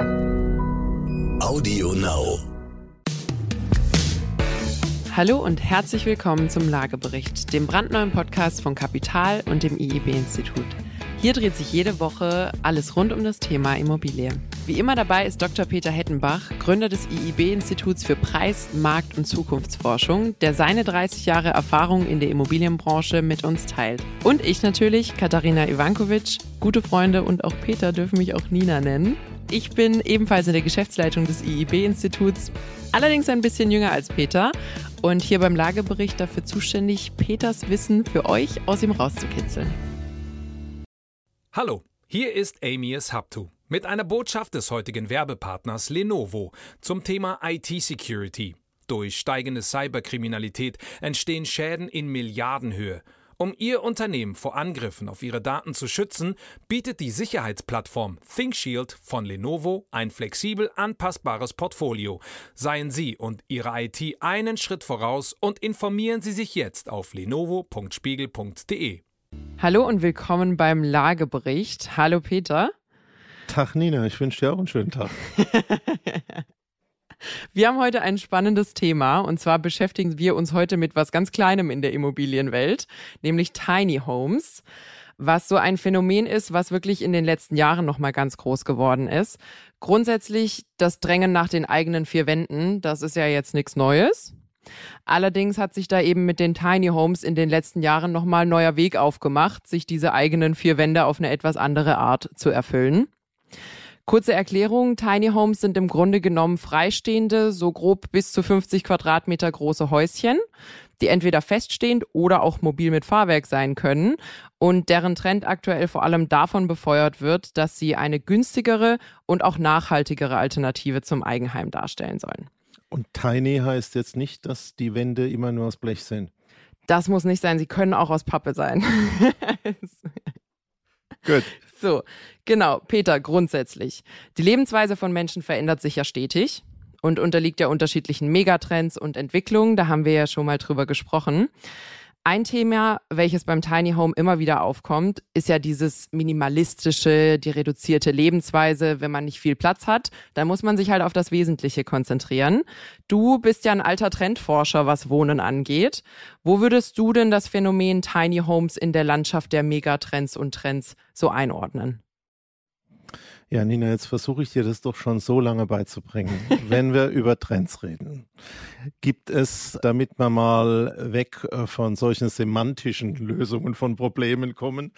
Audio Now. Hallo und herzlich willkommen zum Lagebericht, dem brandneuen Podcast von Kapital und dem IEB-Institut. Hier dreht sich jede Woche alles rund um das Thema Immobilie. Wie immer dabei ist Dr. Peter Hettenbach, Gründer des IIB-Instituts für Preis-, Markt- und Zukunftsforschung, der seine 30 Jahre Erfahrung in der Immobilienbranche mit uns teilt. Und ich natürlich, Katharina Ivankovic. Gute Freunde und auch Peter dürfen mich auch Nina nennen. Ich bin ebenfalls in der Geschäftsleitung des IIB-Instituts, allerdings ein bisschen jünger als Peter und hier beim Lagebericht dafür zuständig, Peters Wissen für euch aus ihm rauszukitzeln. Hallo, hier ist Amias Haptu mit einer Botschaft des heutigen Werbepartners Lenovo zum Thema IT-Security. Durch steigende Cyberkriminalität entstehen Schäden in Milliardenhöhe. Um Ihr Unternehmen vor Angriffen auf Ihre Daten zu schützen, bietet die Sicherheitsplattform ThinkShield von Lenovo ein flexibel anpassbares Portfolio. Seien Sie und Ihre IT einen Schritt voraus und informieren Sie sich jetzt auf lenovo.spiegel.de. Hallo und willkommen beim Lagebericht. Hallo Peter. Tag Nina, ich wünsche dir auch einen schönen Tag. Wir haben heute ein spannendes Thema und zwar beschäftigen wir uns heute mit was ganz Kleinem in der Immobilienwelt, nämlich Tiny Homes, was so ein Phänomen ist, was wirklich in den letzten Jahren nochmal ganz groß geworden ist. Grundsätzlich das Drängen nach den eigenen vier Wänden, das ist ja jetzt nichts Neues. Allerdings hat sich da eben mit den Tiny Homes in den letzten Jahren nochmal neuer Weg aufgemacht, sich diese eigenen vier Wände auf eine etwas andere Art zu erfüllen. Kurze Erklärung, Tiny Homes sind im Grunde genommen freistehende, so grob bis zu 50 Quadratmeter große Häuschen, die entweder feststehend oder auch mobil mit Fahrwerk sein können und deren Trend aktuell vor allem davon befeuert wird, dass sie eine günstigere und auch nachhaltigere Alternative zum Eigenheim darstellen sollen. Und Tiny heißt jetzt nicht, dass die Wände immer nur aus Blech sind. Das muss nicht sein, sie können auch aus Pappe sein. Gut. So, genau, Peter, grundsätzlich. Die Lebensweise von Menschen verändert sich ja stetig und unterliegt ja unterschiedlichen Megatrends und Entwicklungen. Da haben wir ja schon mal drüber gesprochen. Ein Thema, welches beim Tiny Home immer wieder aufkommt, ist ja dieses minimalistische, die reduzierte Lebensweise. Wenn man nicht viel Platz hat, dann muss man sich halt auf das Wesentliche konzentrieren. Du bist ja ein alter Trendforscher, was Wohnen angeht. Wo würdest du denn das Phänomen Tiny Homes in der Landschaft der Megatrends und Trends so einordnen? Ja, Nina, jetzt versuche ich dir das doch schon so lange beizubringen. Wenn wir über Trends reden, gibt es, damit wir mal weg äh, von solchen semantischen Lösungen von Problemen kommen,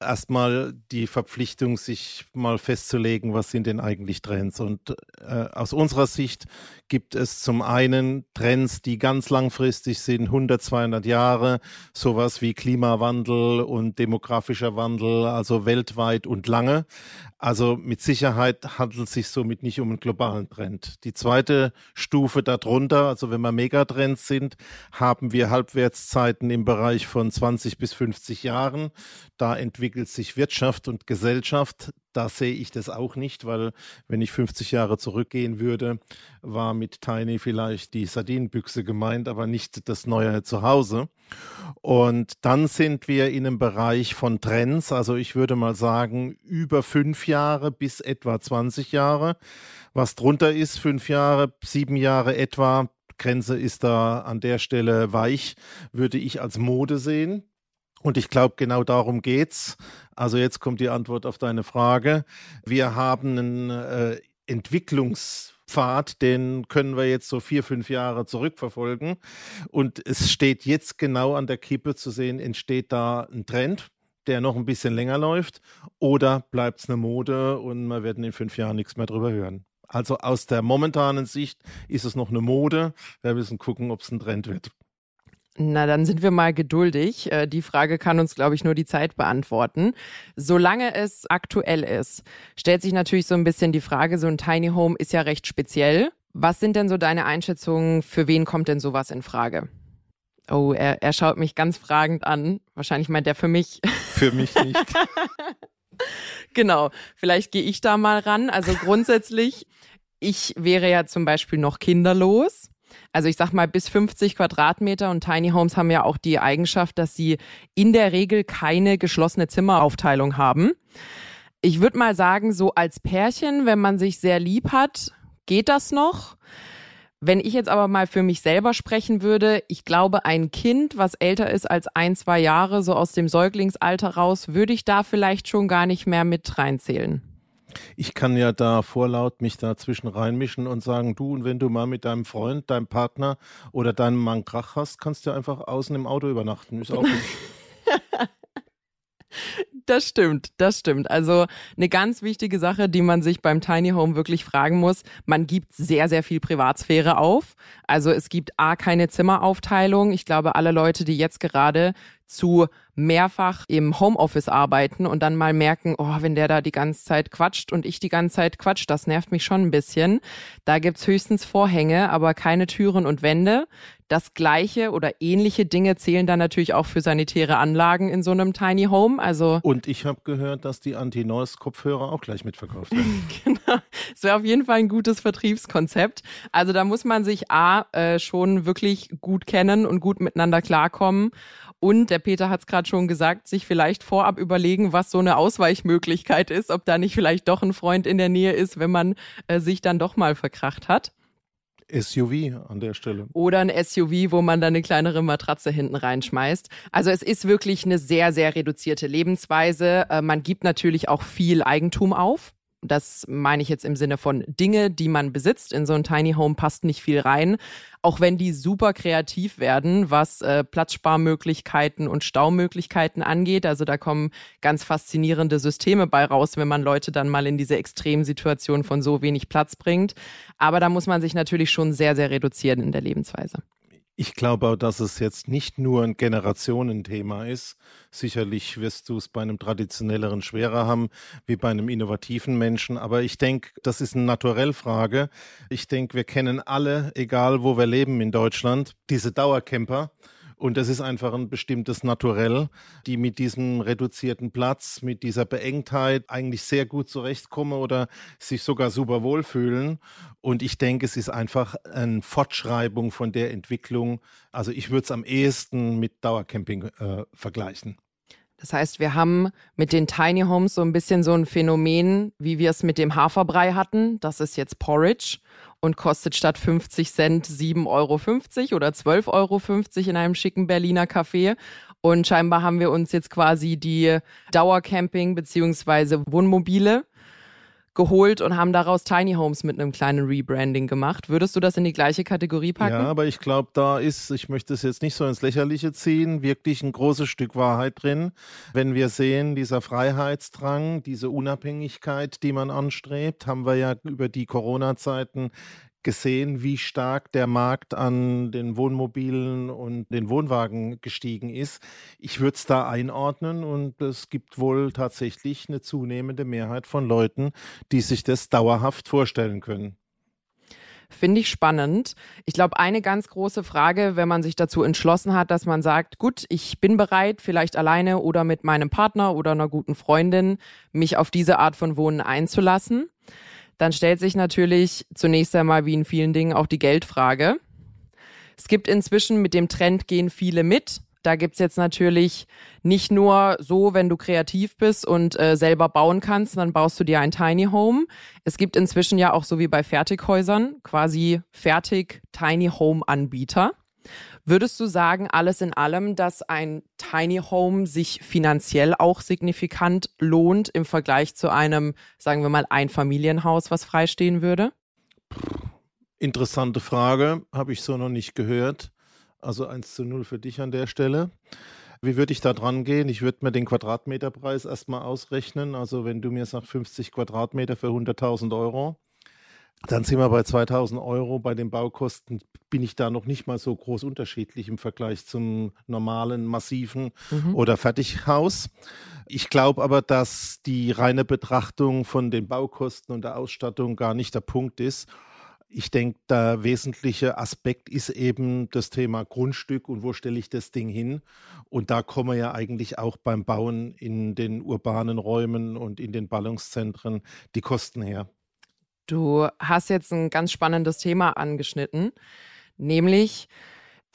erstmal die Verpflichtung, sich mal festzulegen, was sind denn eigentlich Trends? Und äh, aus unserer Sicht gibt es zum einen Trends, die ganz langfristig sind, 100, 200 Jahre, sowas wie Klimawandel und demografischer Wandel, also weltweit und lange. Also mit Sicherheit handelt es sich somit nicht um einen globalen Trend. Die zweite Stufe darunter, also wenn wir Megatrends sind, haben wir Halbwertszeiten im Bereich von 20 bis 50 Jahren. Da entwickelt sich Wirtschaft und Gesellschaft da sehe ich das auch nicht, weil wenn ich 50 Jahre zurückgehen würde, war mit Tiny vielleicht die Sardinenbüchse gemeint, aber nicht das neue Zuhause. Und dann sind wir in einem Bereich von Trends, also ich würde mal sagen über fünf Jahre bis etwa 20 Jahre. Was drunter ist, fünf Jahre, sieben Jahre etwa, Grenze ist da an der Stelle weich, würde ich als Mode sehen. Und ich glaube, genau darum geht's. Also jetzt kommt die Antwort auf deine Frage. Wir haben einen äh, Entwicklungspfad, den können wir jetzt so vier, fünf Jahre zurückverfolgen. Und es steht jetzt genau an der Kippe zu sehen, entsteht da ein Trend, der noch ein bisschen länger läuft, oder bleibt es eine Mode und wir werden in fünf Jahren nichts mehr drüber hören. Also aus der momentanen Sicht ist es noch eine Mode. Wir müssen gucken, ob es ein Trend wird. Na, dann sind wir mal geduldig. Äh, die Frage kann uns, glaube ich, nur die Zeit beantworten. Solange es aktuell ist, stellt sich natürlich so ein bisschen die Frage, so ein Tiny Home ist ja recht speziell. Was sind denn so deine Einschätzungen? Für wen kommt denn sowas in Frage? Oh, er, er schaut mich ganz fragend an. Wahrscheinlich meint er für mich. Für mich nicht. genau. Vielleicht gehe ich da mal ran. Also grundsätzlich, ich wäre ja zum Beispiel noch kinderlos. Also ich sag mal, bis 50 Quadratmeter und Tiny Homes haben ja auch die Eigenschaft, dass sie in der Regel keine geschlossene Zimmeraufteilung haben. Ich würde mal sagen, so als Pärchen, wenn man sich sehr lieb hat, geht das noch. Wenn ich jetzt aber mal für mich selber sprechen würde, ich glaube, ein Kind, was älter ist als ein, zwei Jahre, so aus dem Säuglingsalter raus, würde ich da vielleicht schon gar nicht mehr mit reinzählen. Ich kann ja da vorlaut mich dazwischen reinmischen und sagen, du, und wenn du mal mit deinem Freund, deinem Partner oder deinem Mann Krach hast, kannst du einfach außen im Auto übernachten. Ist auch. Das stimmt, das stimmt. Also eine ganz wichtige Sache, die man sich beim Tiny Home wirklich fragen muss, man gibt sehr, sehr viel Privatsphäre auf. Also es gibt A, keine Zimmeraufteilung. Ich glaube, alle Leute, die jetzt gerade zu mehrfach im Homeoffice arbeiten und dann mal merken, oh, wenn der da die ganze Zeit quatscht und ich die ganze Zeit quatscht, das nervt mich schon ein bisschen. Da gibt's höchstens Vorhänge, aber keine Türen und Wände. Das gleiche oder ähnliche Dinge zählen dann natürlich auch für sanitäre Anlagen in so einem Tiny Home. Also und ich habe gehört, dass die Anti-Noise-Kopfhörer auch gleich mitverkauft werden. genau. Das wäre auf jeden Fall ein gutes Vertriebskonzept. Also da muss man sich A äh, schon wirklich gut kennen und gut miteinander klarkommen. Und der Peter hat es gerade schon gesagt, sich vielleicht vorab überlegen, was so eine Ausweichmöglichkeit ist, ob da nicht vielleicht doch ein Freund in der Nähe ist, wenn man äh, sich dann doch mal verkracht hat. SUV an der Stelle. Oder ein SUV, wo man dann eine kleinere Matratze hinten reinschmeißt. Also es ist wirklich eine sehr, sehr reduzierte Lebensweise. Äh, man gibt natürlich auch viel Eigentum auf. Das meine ich jetzt im Sinne von Dinge, die man besitzt. In so ein Tiny Home passt nicht viel rein. Auch wenn die super kreativ werden, was äh, Platzsparmöglichkeiten und Staumöglichkeiten angeht. Also da kommen ganz faszinierende Systeme bei raus, wenn man Leute dann mal in diese Extremsituation von so wenig Platz bringt. Aber da muss man sich natürlich schon sehr, sehr reduzieren in der Lebensweise. Ich glaube auch, dass es jetzt nicht nur ein Generationenthema ist. Sicherlich wirst du es bei einem traditionelleren schwerer haben wie bei einem innovativen Menschen. Aber ich denke, das ist eine Naturellfrage. Ich denke, wir kennen alle, egal wo wir leben in Deutschland, diese Dauercamper und das ist einfach ein bestimmtes Naturell, die mit diesem reduzierten Platz, mit dieser Beengtheit eigentlich sehr gut zurechtkommen oder sich sogar super wohlfühlen. Und ich denke, es ist einfach eine Fortschreibung von der Entwicklung. Also ich würde es am ehesten mit Dauercamping äh, vergleichen. Das heißt, wir haben mit den Tiny Homes so ein bisschen so ein Phänomen, wie wir es mit dem Haferbrei hatten. Das ist jetzt Porridge und kostet statt 50 Cent 7,50 Euro oder 12,50 Euro in einem schicken Berliner Café. Und scheinbar haben wir uns jetzt quasi die Dauercamping- bzw. Wohnmobile geholt und haben daraus Tiny Homes mit einem kleinen Rebranding gemacht. Würdest du das in die gleiche Kategorie packen? Ja, aber ich glaube, da ist, ich möchte es jetzt nicht so ins Lächerliche ziehen, wirklich ein großes Stück Wahrheit drin. Wenn wir sehen, dieser Freiheitsdrang, diese Unabhängigkeit, die man anstrebt, haben wir ja über die Corona-Zeiten gesehen, wie stark der Markt an den Wohnmobilen und den Wohnwagen gestiegen ist. Ich würde es da einordnen und es gibt wohl tatsächlich eine zunehmende Mehrheit von Leuten, die sich das dauerhaft vorstellen können. Finde ich spannend. Ich glaube, eine ganz große Frage, wenn man sich dazu entschlossen hat, dass man sagt, gut, ich bin bereit, vielleicht alleine oder mit meinem Partner oder einer guten Freundin, mich auf diese Art von Wohnen einzulassen dann stellt sich natürlich zunächst einmal wie in vielen Dingen auch die Geldfrage. Es gibt inzwischen mit dem Trend gehen viele mit. Da gibt's jetzt natürlich nicht nur so, wenn du kreativ bist und äh, selber bauen kannst, dann baust du dir ein Tiny Home. Es gibt inzwischen ja auch so wie bei Fertighäusern quasi fertig Tiny Home Anbieter. Würdest du sagen, alles in allem, dass ein Tiny Home sich finanziell auch signifikant lohnt im Vergleich zu einem, sagen wir mal, Einfamilienhaus, was freistehen würde? Interessante Frage, habe ich so noch nicht gehört. Also 1 zu 0 für dich an der Stelle. Wie würde ich da dran gehen? Ich würde mir den Quadratmeterpreis erstmal ausrechnen. Also wenn du mir sagst 50 Quadratmeter für 100.000 Euro, dann sind wir bei 2000 Euro. Bei den Baukosten bin ich da noch nicht mal so groß unterschiedlich im Vergleich zum normalen, massiven mhm. oder Fertighaus. Ich glaube aber, dass die reine Betrachtung von den Baukosten und der Ausstattung gar nicht der Punkt ist. Ich denke, der wesentliche Aspekt ist eben das Thema Grundstück und wo stelle ich das Ding hin. Und da kommen wir ja eigentlich auch beim Bauen in den urbanen Räumen und in den Ballungszentren die Kosten her. Du hast jetzt ein ganz spannendes Thema angeschnitten, nämlich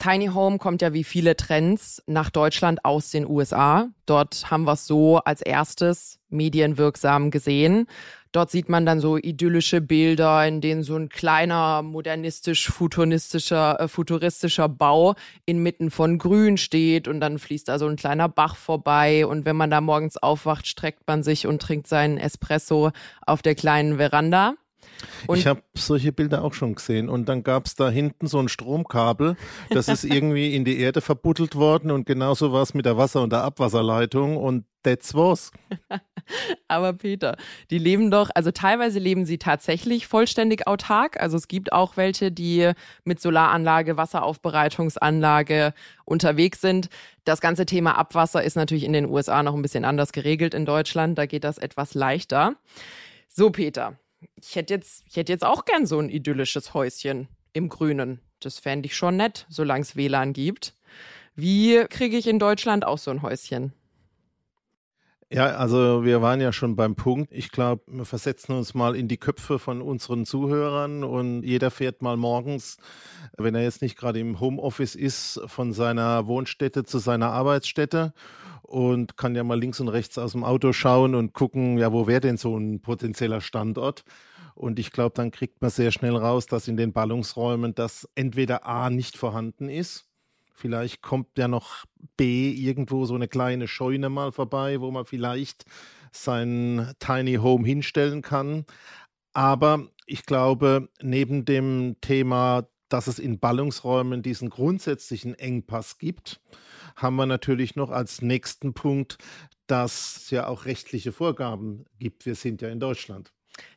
Tiny Home kommt ja wie viele Trends nach Deutschland aus den USA. Dort haben wir es so als erstes medienwirksam gesehen. Dort sieht man dann so idyllische Bilder, in denen so ein kleiner modernistisch-futuristischer äh, futuristischer Bau inmitten von Grün steht und dann fließt da so ein kleiner Bach vorbei und wenn man da morgens aufwacht, streckt man sich und trinkt seinen Espresso auf der kleinen Veranda. Und ich habe solche Bilder auch schon gesehen. Und dann gab es da hinten so ein Stromkabel, das ist irgendwie in die Erde verbuddelt worden. Und genauso war es mit der Wasser- und der Abwasserleitung. Und that's was. Aber Peter, die leben doch, also teilweise leben sie tatsächlich vollständig autark. Also es gibt auch welche, die mit Solaranlage, Wasseraufbereitungsanlage unterwegs sind. Das ganze Thema Abwasser ist natürlich in den USA noch ein bisschen anders geregelt in Deutschland. Da geht das etwas leichter. So, Peter, ich hätte jetzt, ich jetzt auch gern so ein idyllisches Häuschen im Grünen. Das fände ich schon nett, solange es WLAN gibt. Wie kriege ich in Deutschland auch so ein Häuschen? Ja, also wir waren ja schon beim Punkt. Ich glaube, wir versetzen uns mal in die Köpfe von unseren Zuhörern und jeder fährt mal morgens, wenn er jetzt nicht gerade im Homeoffice ist, von seiner Wohnstätte zu seiner Arbeitsstätte und kann ja mal links und rechts aus dem Auto schauen und gucken, ja, wo wäre denn so ein potenzieller Standort? Und ich glaube, dann kriegt man sehr schnell raus, dass in den Ballungsräumen das entweder A nicht vorhanden ist. Vielleicht kommt ja noch B irgendwo so eine kleine Scheune mal vorbei, wo man vielleicht sein Tiny Home hinstellen kann. Aber ich glaube, neben dem Thema, dass es in Ballungsräumen diesen grundsätzlichen Engpass gibt, haben wir natürlich noch als nächsten Punkt, dass es ja auch rechtliche Vorgaben gibt. Wir sind ja in Deutschland.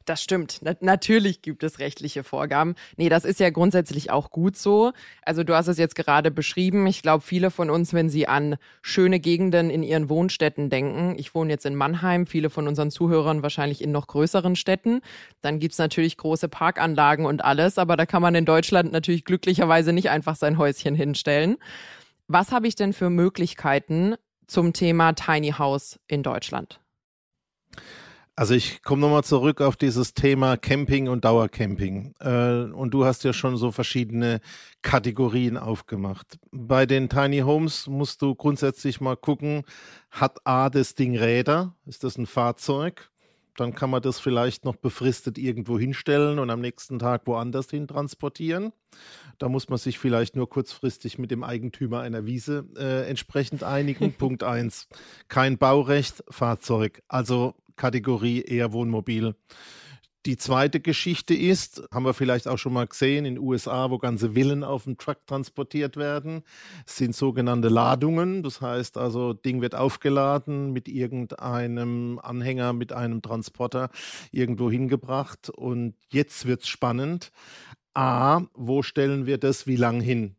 Das stimmt. Na natürlich gibt es rechtliche Vorgaben. Nee, das ist ja grundsätzlich auch gut so. Also du hast es jetzt gerade beschrieben. Ich glaube, viele von uns, wenn sie an schöne Gegenden in ihren Wohnstätten denken, ich wohne jetzt in Mannheim, viele von unseren Zuhörern wahrscheinlich in noch größeren Städten, dann gibt's natürlich große Parkanlagen und alles, aber da kann man in Deutschland natürlich glücklicherweise nicht einfach sein Häuschen hinstellen. Was habe ich denn für Möglichkeiten zum Thema Tiny House in Deutschland? Also ich komme nochmal zurück auf dieses Thema Camping und Dauercamping. Äh, und du hast ja schon so verschiedene Kategorien aufgemacht. Bei den Tiny Homes musst du grundsätzlich mal gucken, hat A das Ding Räder? Ist das ein Fahrzeug? Dann kann man das vielleicht noch befristet irgendwo hinstellen und am nächsten Tag woanders hin transportieren. Da muss man sich vielleicht nur kurzfristig mit dem Eigentümer einer Wiese äh, entsprechend einigen. Punkt 1. Kein Baurecht, Fahrzeug. Also Kategorie eher Wohnmobil. Die zweite Geschichte ist, haben wir vielleicht auch schon mal gesehen, in den USA, wo ganze Villen auf dem Truck transportiert werden, sind sogenannte Ladungen. Das heißt also, Ding wird aufgeladen mit irgendeinem Anhänger, mit einem Transporter irgendwo hingebracht. Und jetzt wird es spannend. A, wo stellen wir das wie lang hin?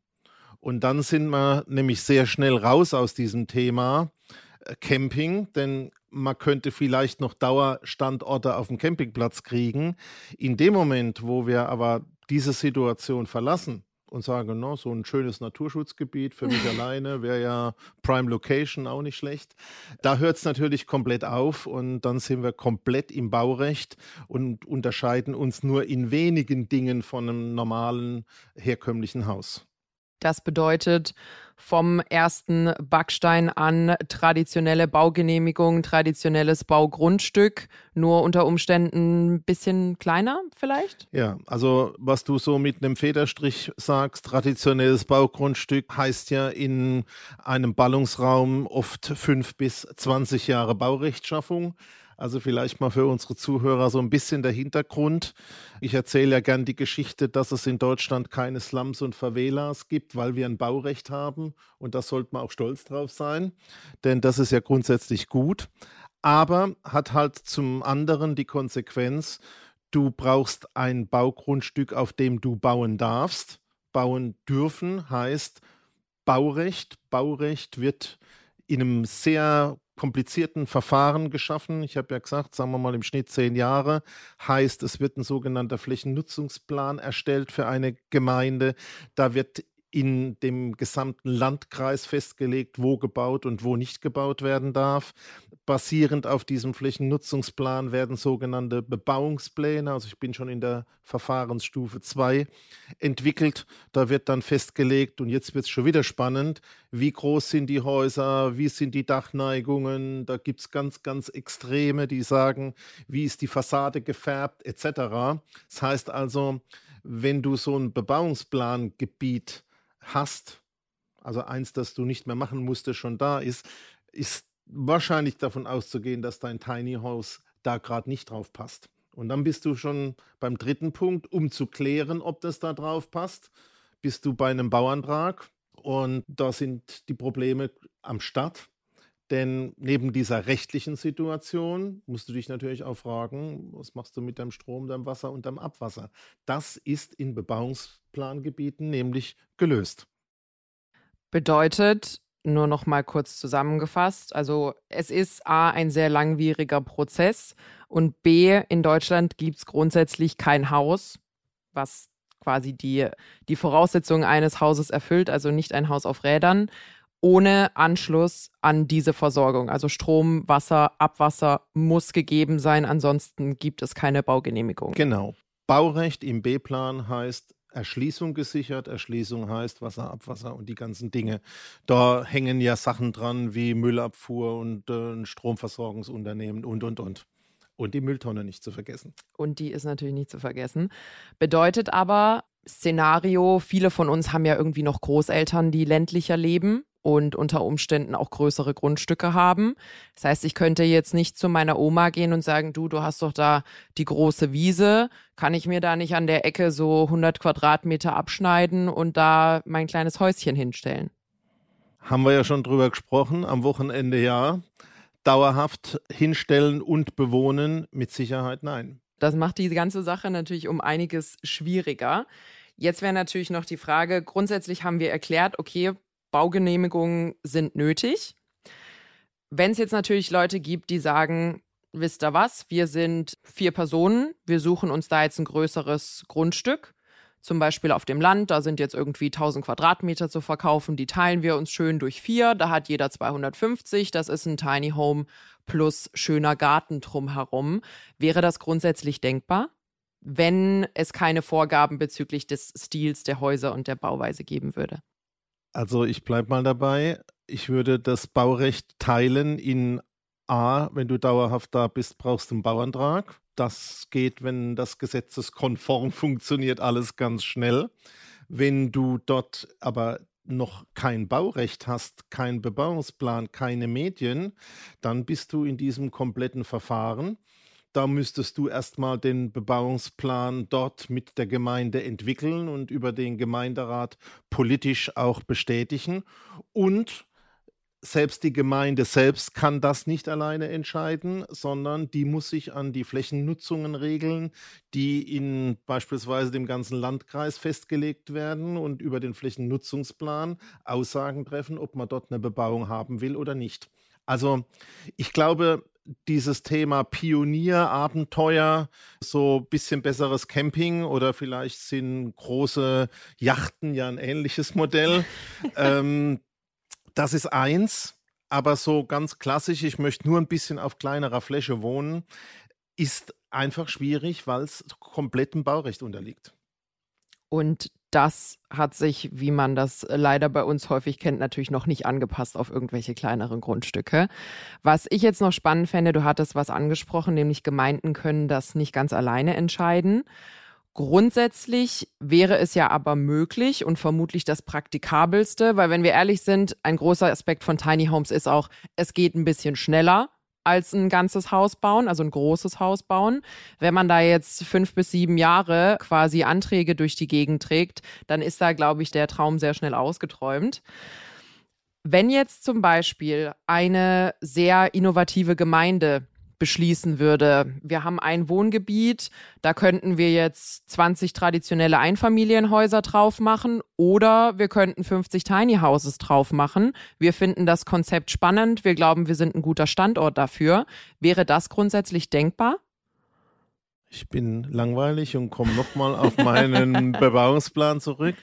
Und dann sind wir nämlich sehr schnell raus aus diesem Thema äh, Camping, denn man könnte vielleicht noch Dauerstandorte auf dem Campingplatz kriegen. In dem Moment, wo wir aber diese Situation verlassen und sagen, no, so ein schönes Naturschutzgebiet für mich alleine wäre ja Prime Location auch nicht schlecht. Da hört es natürlich komplett auf und dann sind wir komplett im Baurecht und unterscheiden uns nur in wenigen Dingen von einem normalen herkömmlichen Haus. Das bedeutet vom ersten Backstein an traditionelle Baugenehmigung, traditionelles Baugrundstück, nur unter Umständen ein bisschen kleiner vielleicht? Ja, also was du so mit einem Federstrich sagst, traditionelles Baugrundstück heißt ja in einem Ballungsraum oft fünf bis zwanzig Jahre Baurechtschaffung. Also vielleicht mal für unsere Zuhörer so ein bisschen der Hintergrund. Ich erzähle ja gern die Geschichte, dass es in Deutschland keine Slums und Favelas gibt, weil wir ein Baurecht haben. Und da sollte man auch stolz drauf sein, denn das ist ja grundsätzlich gut. Aber hat halt zum anderen die Konsequenz, du brauchst ein Baugrundstück, auf dem du bauen darfst. Bauen dürfen heißt Baurecht. Baurecht wird in einem sehr komplizierten Verfahren geschaffen. Ich habe ja gesagt, sagen wir mal im Schnitt zehn Jahre. Heißt, es wird ein sogenannter Flächennutzungsplan erstellt für eine Gemeinde. Da wird in dem gesamten Landkreis festgelegt, wo gebaut und wo nicht gebaut werden darf. basierend auf diesem Flächennutzungsplan werden sogenannte Bebauungspläne, also ich bin schon in der Verfahrensstufe 2, entwickelt. Da wird dann festgelegt, und jetzt wird es schon wieder spannend, wie groß sind die Häuser, wie sind die Dachneigungen. Da gibt es ganz, ganz Extreme, die sagen, wie ist die Fassade gefärbt, etc. Das heißt also, wenn du so ein Bebauungsplangebiet hast, also eins, das du nicht mehr machen musstest, schon da ist, ist wahrscheinlich davon auszugehen, dass dein Tiny House da gerade nicht drauf passt. Und dann bist du schon beim dritten Punkt, um zu klären, ob das da drauf passt, bist du bei einem Bauantrag und da sind die Probleme am Start. Denn neben dieser rechtlichen Situation musst du dich natürlich auch fragen, was machst du mit deinem Strom, deinem Wasser und deinem Abwasser? Das ist in Bebauungsplangebieten nämlich gelöst. Bedeutet, nur noch mal kurz zusammengefasst, also es ist A ein sehr langwieriger Prozess und B in Deutschland gibt es grundsätzlich kein Haus, was quasi die, die Voraussetzungen eines Hauses erfüllt, also nicht ein Haus auf Rädern, ohne Anschluss an diese Versorgung. Also Strom, Wasser, Abwasser muss gegeben sein, ansonsten gibt es keine Baugenehmigung. Genau. Baurecht im B-Plan heißt Erschließung gesichert. Erschließung heißt Wasser, Abwasser und die ganzen Dinge. Da hängen ja Sachen dran wie Müllabfuhr und äh, Stromversorgungsunternehmen und, und, und. Und die Mülltonne nicht zu vergessen. Und die ist natürlich nicht zu vergessen. Bedeutet aber, Szenario, viele von uns haben ja irgendwie noch Großeltern, die ländlicher leben und unter Umständen auch größere Grundstücke haben. Das heißt, ich könnte jetzt nicht zu meiner Oma gehen und sagen, du, du hast doch da die große Wiese, kann ich mir da nicht an der Ecke so 100 Quadratmeter abschneiden und da mein kleines Häuschen hinstellen? Haben wir ja schon drüber gesprochen, am Wochenende ja. Dauerhaft hinstellen und bewohnen, mit Sicherheit nein. Das macht die ganze Sache natürlich um einiges schwieriger. Jetzt wäre natürlich noch die Frage, grundsätzlich haben wir erklärt, okay, Baugenehmigungen sind nötig. Wenn es jetzt natürlich Leute gibt, die sagen, wisst ihr was, wir sind vier Personen, wir suchen uns da jetzt ein größeres Grundstück, zum Beispiel auf dem Land, da sind jetzt irgendwie 1000 Quadratmeter zu verkaufen, die teilen wir uns schön durch vier, da hat jeder 250, das ist ein Tiny Home plus schöner Garten drumherum. Wäre das grundsätzlich denkbar? wenn es keine Vorgaben bezüglich des Stils der Häuser und der Bauweise geben würde. Also ich bleibe mal dabei. Ich würde das Baurecht teilen in A, wenn du dauerhaft da bist, brauchst du einen Bauantrag. Das geht, wenn das gesetzeskonform funktioniert, alles ganz schnell. Wenn du dort aber noch kein Baurecht hast, kein Bebauungsplan, keine Medien, dann bist du in diesem kompletten Verfahren da müsstest du erstmal den Bebauungsplan dort mit der Gemeinde entwickeln und über den Gemeinderat politisch auch bestätigen. Und selbst die Gemeinde selbst kann das nicht alleine entscheiden, sondern die muss sich an die Flächennutzungen regeln, die in beispielsweise dem ganzen Landkreis festgelegt werden und über den Flächennutzungsplan Aussagen treffen, ob man dort eine Bebauung haben will oder nicht. Also ich glaube, dieses Thema Pionier, Abenteuer, so ein bisschen besseres Camping oder vielleicht sind große Yachten ja ein ähnliches Modell. ähm, das ist eins, aber so ganz klassisch, ich möchte nur ein bisschen auf kleinerer Fläche wohnen, ist einfach schwierig, weil es komplettem Baurecht unterliegt. Und das hat sich, wie man das leider bei uns häufig kennt, natürlich noch nicht angepasst auf irgendwelche kleineren Grundstücke. Was ich jetzt noch spannend fände, du hattest was angesprochen, nämlich Gemeinden können das nicht ganz alleine entscheiden. Grundsätzlich wäre es ja aber möglich und vermutlich das praktikabelste, weil wenn wir ehrlich sind, ein großer Aspekt von Tiny Homes ist auch, es geht ein bisschen schneller als ein ganzes Haus bauen, also ein großes Haus bauen. Wenn man da jetzt fünf bis sieben Jahre quasi Anträge durch die Gegend trägt, dann ist da, glaube ich, der Traum sehr schnell ausgeträumt. Wenn jetzt zum Beispiel eine sehr innovative Gemeinde beschließen würde. Wir haben ein Wohngebiet, da könnten wir jetzt 20 traditionelle Einfamilienhäuser drauf machen oder wir könnten 50 Tiny Houses drauf machen. Wir finden das Konzept spannend, wir glauben, wir sind ein guter Standort dafür. Wäre das grundsätzlich denkbar? Ich bin langweilig und komme nochmal auf meinen Bebauungsplan zurück.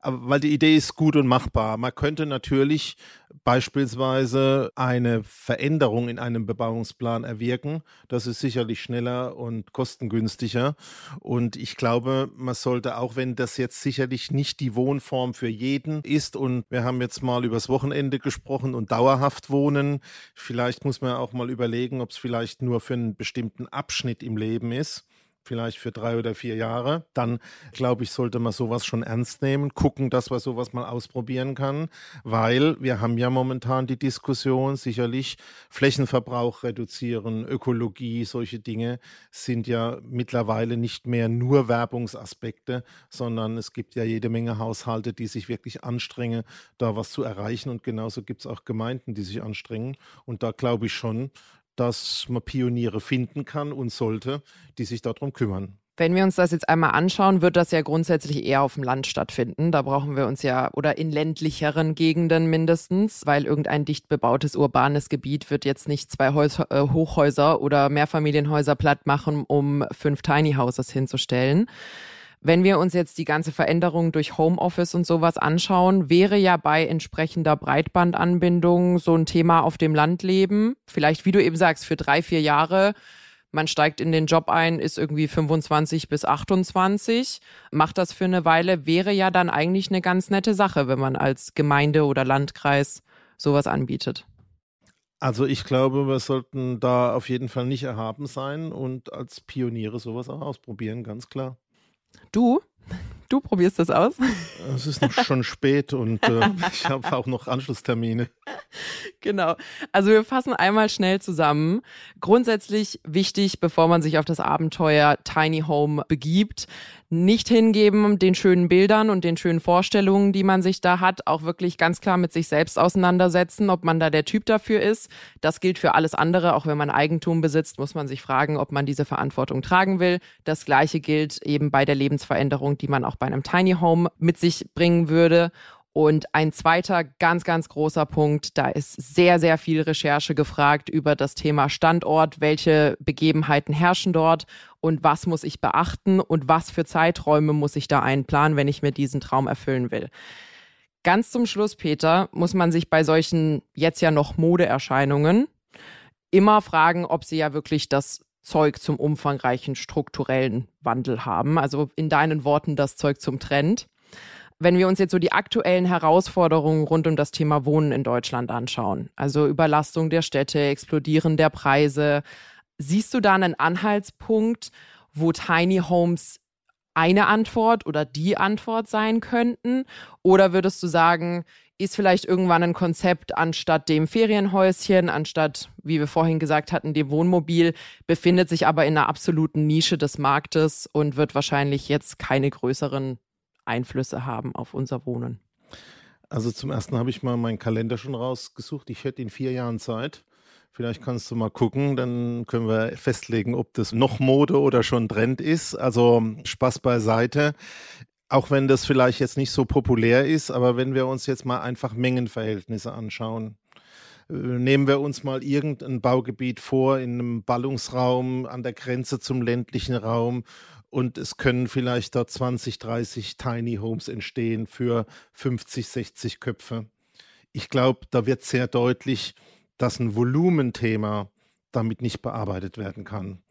Aber weil die Idee ist gut und machbar. Man könnte natürlich beispielsweise eine Veränderung in einem Bebauungsplan erwirken. Das ist sicherlich schneller und kostengünstiger. Und ich glaube, man sollte, auch wenn das jetzt sicherlich nicht die Wohnform für jeden ist, und wir haben jetzt mal übers Wochenende gesprochen und dauerhaft wohnen, vielleicht muss man auch mal überlegen, ob es vielleicht nur für einen bestimmten Abschnitt im Leben ist vielleicht für drei oder vier Jahre, dann glaube ich, sollte man sowas schon ernst nehmen, gucken, dass man sowas mal ausprobieren kann, weil wir haben ja momentan die Diskussion, sicherlich Flächenverbrauch reduzieren, Ökologie, solche Dinge sind ja mittlerweile nicht mehr nur Werbungsaspekte, sondern es gibt ja jede Menge Haushalte, die sich wirklich anstrengen, da was zu erreichen. Und genauso gibt es auch Gemeinden, die sich anstrengen. Und da glaube ich schon, dass man Pioniere finden kann und sollte, die sich darum kümmern. Wenn wir uns das jetzt einmal anschauen, wird das ja grundsätzlich eher auf dem Land stattfinden. Da brauchen wir uns ja, oder in ländlicheren Gegenden mindestens, weil irgendein dicht bebautes urbanes Gebiet wird jetzt nicht zwei Häus äh, Hochhäuser oder Mehrfamilienhäuser platt machen, um fünf Tiny Houses hinzustellen. Wenn wir uns jetzt die ganze Veränderung durch Homeoffice und sowas anschauen, wäre ja bei entsprechender Breitbandanbindung so ein Thema auf dem Landleben. Vielleicht, wie du eben sagst, für drei, vier Jahre. Man steigt in den Job ein, ist irgendwie 25 bis 28, macht das für eine Weile, wäre ja dann eigentlich eine ganz nette Sache, wenn man als Gemeinde oder Landkreis sowas anbietet. Also ich glaube, wir sollten da auf jeden Fall nicht erhaben sein und als Pioniere sowas auch ausprobieren, ganz klar. Du? Du probierst das aus? Es ist noch schon spät und äh, ich habe auch noch Anschlusstermine. Genau. Also wir fassen einmal schnell zusammen. Grundsätzlich wichtig, bevor man sich auf das Abenteuer Tiny Home begibt, nicht hingeben den schönen Bildern und den schönen Vorstellungen, die man sich da hat, auch wirklich ganz klar mit sich selbst auseinandersetzen, ob man da der Typ dafür ist. Das gilt für alles andere. Auch wenn man Eigentum besitzt, muss man sich fragen, ob man diese Verantwortung tragen will. Das Gleiche gilt eben bei der Lebensveränderung, die man auch bei einem Tiny Home mit sich bringen würde. Und ein zweiter ganz, ganz großer Punkt, da ist sehr, sehr viel Recherche gefragt über das Thema Standort, welche Begebenheiten herrschen dort und was muss ich beachten und was für Zeiträume muss ich da einplanen, wenn ich mir diesen Traum erfüllen will. Ganz zum Schluss, Peter, muss man sich bei solchen jetzt ja noch Modeerscheinungen immer fragen, ob sie ja wirklich das Zeug zum umfangreichen strukturellen Wandel haben. Also in deinen Worten das Zeug zum Trend. Wenn wir uns jetzt so die aktuellen Herausforderungen rund um das Thema Wohnen in Deutschland anschauen, also Überlastung der Städte, Explodieren der Preise, siehst du da einen Anhaltspunkt, wo Tiny Homes eine Antwort oder die Antwort sein könnten? Oder würdest du sagen, ist vielleicht irgendwann ein Konzept anstatt dem Ferienhäuschen, anstatt, wie wir vorhin gesagt hatten, dem Wohnmobil, befindet sich aber in einer absoluten Nische des Marktes und wird wahrscheinlich jetzt keine größeren Einflüsse haben auf unser Wohnen? Also zum ersten habe ich mal meinen Kalender schon rausgesucht. Ich hätte in vier Jahren Zeit. Vielleicht kannst du mal gucken, dann können wir festlegen, ob das noch Mode oder schon Trend ist. Also Spaß beiseite. Auch wenn das vielleicht jetzt nicht so populär ist, aber wenn wir uns jetzt mal einfach Mengenverhältnisse anschauen. Äh, nehmen wir uns mal irgendein Baugebiet vor in einem Ballungsraum an der Grenze zum ländlichen Raum und es können vielleicht dort 20, 30 Tiny Homes entstehen für 50, 60 Köpfe. Ich glaube, da wird sehr deutlich, dass ein Volumenthema damit nicht bearbeitet werden kann.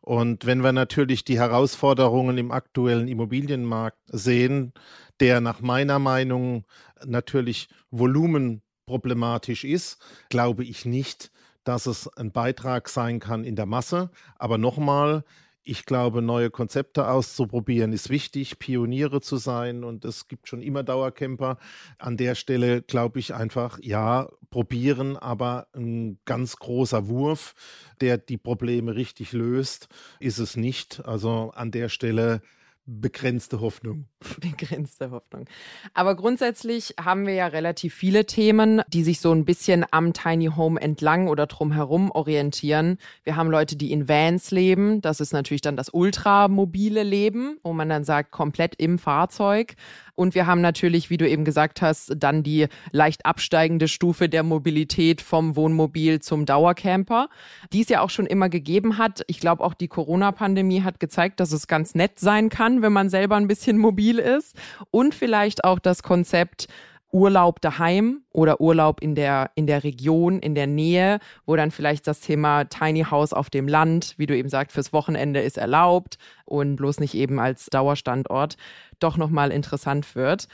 Und wenn wir natürlich die Herausforderungen im aktuellen Immobilienmarkt sehen, der nach meiner Meinung natürlich volumenproblematisch ist, glaube ich nicht, dass es ein Beitrag sein kann in der Masse. Aber nochmal, ich glaube, neue Konzepte auszuprobieren ist wichtig, Pioniere zu sein und es gibt schon immer Dauercamper. An der Stelle glaube ich einfach, ja, probieren, aber ein ganz großer Wurf, der die Probleme richtig löst, ist es nicht. Also an der Stelle begrenzte Hoffnung. Begrenzte Hoffnung. Aber grundsätzlich haben wir ja relativ viele Themen, die sich so ein bisschen am Tiny Home entlang oder drumherum orientieren. Wir haben Leute, die in Vans leben. Das ist natürlich dann das ultramobile Leben, wo man dann sagt, komplett im Fahrzeug. Und wir haben natürlich, wie du eben gesagt hast, dann die leicht absteigende Stufe der Mobilität vom Wohnmobil zum Dauercamper, die es ja auch schon immer gegeben hat. Ich glaube, auch die Corona-Pandemie hat gezeigt, dass es ganz nett sein kann, wenn man selber ein bisschen mobil ist. Und vielleicht auch das Konzept, Urlaub daheim oder Urlaub in der, in der Region, in der Nähe, wo dann vielleicht das Thema Tiny House auf dem Land, wie du eben sagst, fürs Wochenende ist erlaubt und bloß nicht eben als Dauerstandort, doch nochmal interessant wird.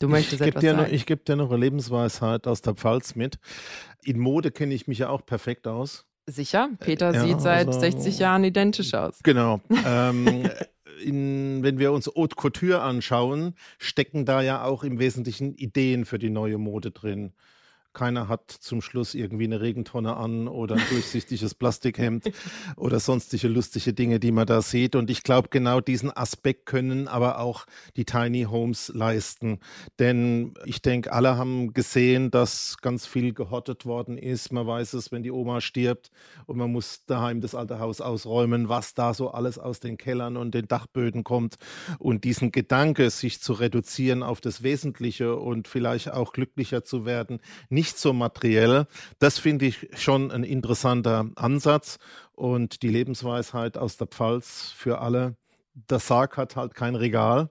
Du möchtest ich etwas dir sagen? Noch, ich gebe dir noch eine Lebensweisheit aus der Pfalz mit. In Mode kenne ich mich ja auch perfekt aus. Sicher, Peter Ja, sieht seit also- 60 Jahren identisch aus. Genau. ähm, in, wenn wir uns Haute Couture anschauen, stecken da ja auch im Wesentlichen Ideen für die neue Mode drin. Keiner hat zum Schluss irgendwie eine Regentonne an oder ein durchsichtiges Plastikhemd oder sonstige lustige Dinge, die man da sieht. Und ich glaube, genau diesen Aspekt können aber auch die Tiny Homes leisten. Denn ich denke, alle haben gesehen, dass ganz viel gehottet worden ist. Man weiß es, wenn die Oma stirbt und man muss daheim das alte Haus ausräumen, was da so alles aus den Kellern und den Dachböden kommt. Und diesen Gedanke, sich zu reduzieren auf das Wesentliche und vielleicht auch glücklicher zu werden, nicht so materiell, das finde ich schon ein interessanter Ansatz. Und die Lebensweisheit aus der Pfalz für alle. Der Sarg hat halt kein Regal.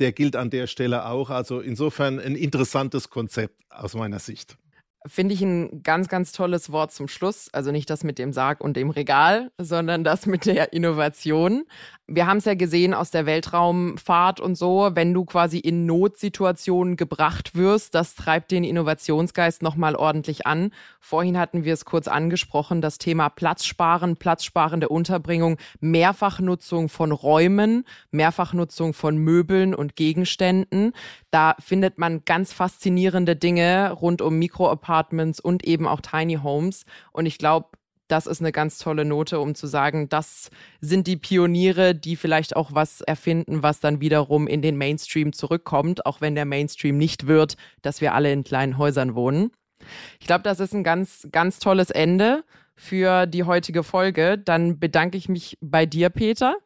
Der gilt an der Stelle auch. Also insofern ein interessantes Konzept aus meiner Sicht. Finde ich ein ganz, ganz tolles Wort zum Schluss. Also nicht das mit dem Sarg und dem Regal, sondern das mit der Innovation. Wir haben es ja gesehen aus der Weltraumfahrt und so, wenn du quasi in Notsituationen gebracht wirst, das treibt den Innovationsgeist nochmal ordentlich an. Vorhin hatten wir es kurz angesprochen, das Thema Platzsparen, platzsparende Unterbringung, Mehrfachnutzung von Räumen, Mehrfachnutzung von Möbeln und Gegenständen. Da findet man ganz faszinierende Dinge rund um Mikroapartments und eben auch Tiny Homes. Und ich glaube, das ist eine ganz tolle Note, um zu sagen, das sind die Pioniere, die vielleicht auch was erfinden, was dann wiederum in den Mainstream zurückkommt, auch wenn der Mainstream nicht wird, dass wir alle in kleinen Häusern wohnen. Ich glaube, das ist ein ganz, ganz tolles Ende für die heutige Folge. Dann bedanke ich mich bei dir, Peter.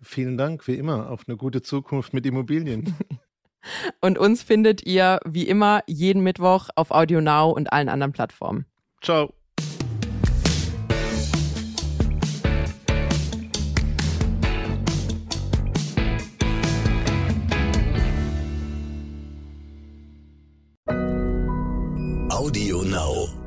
Vielen Dank, wie immer, auf eine gute Zukunft mit Immobilien. Und uns findet ihr wie immer jeden Mittwoch auf Audio Now und allen anderen Plattformen. Ciao. Audio Now.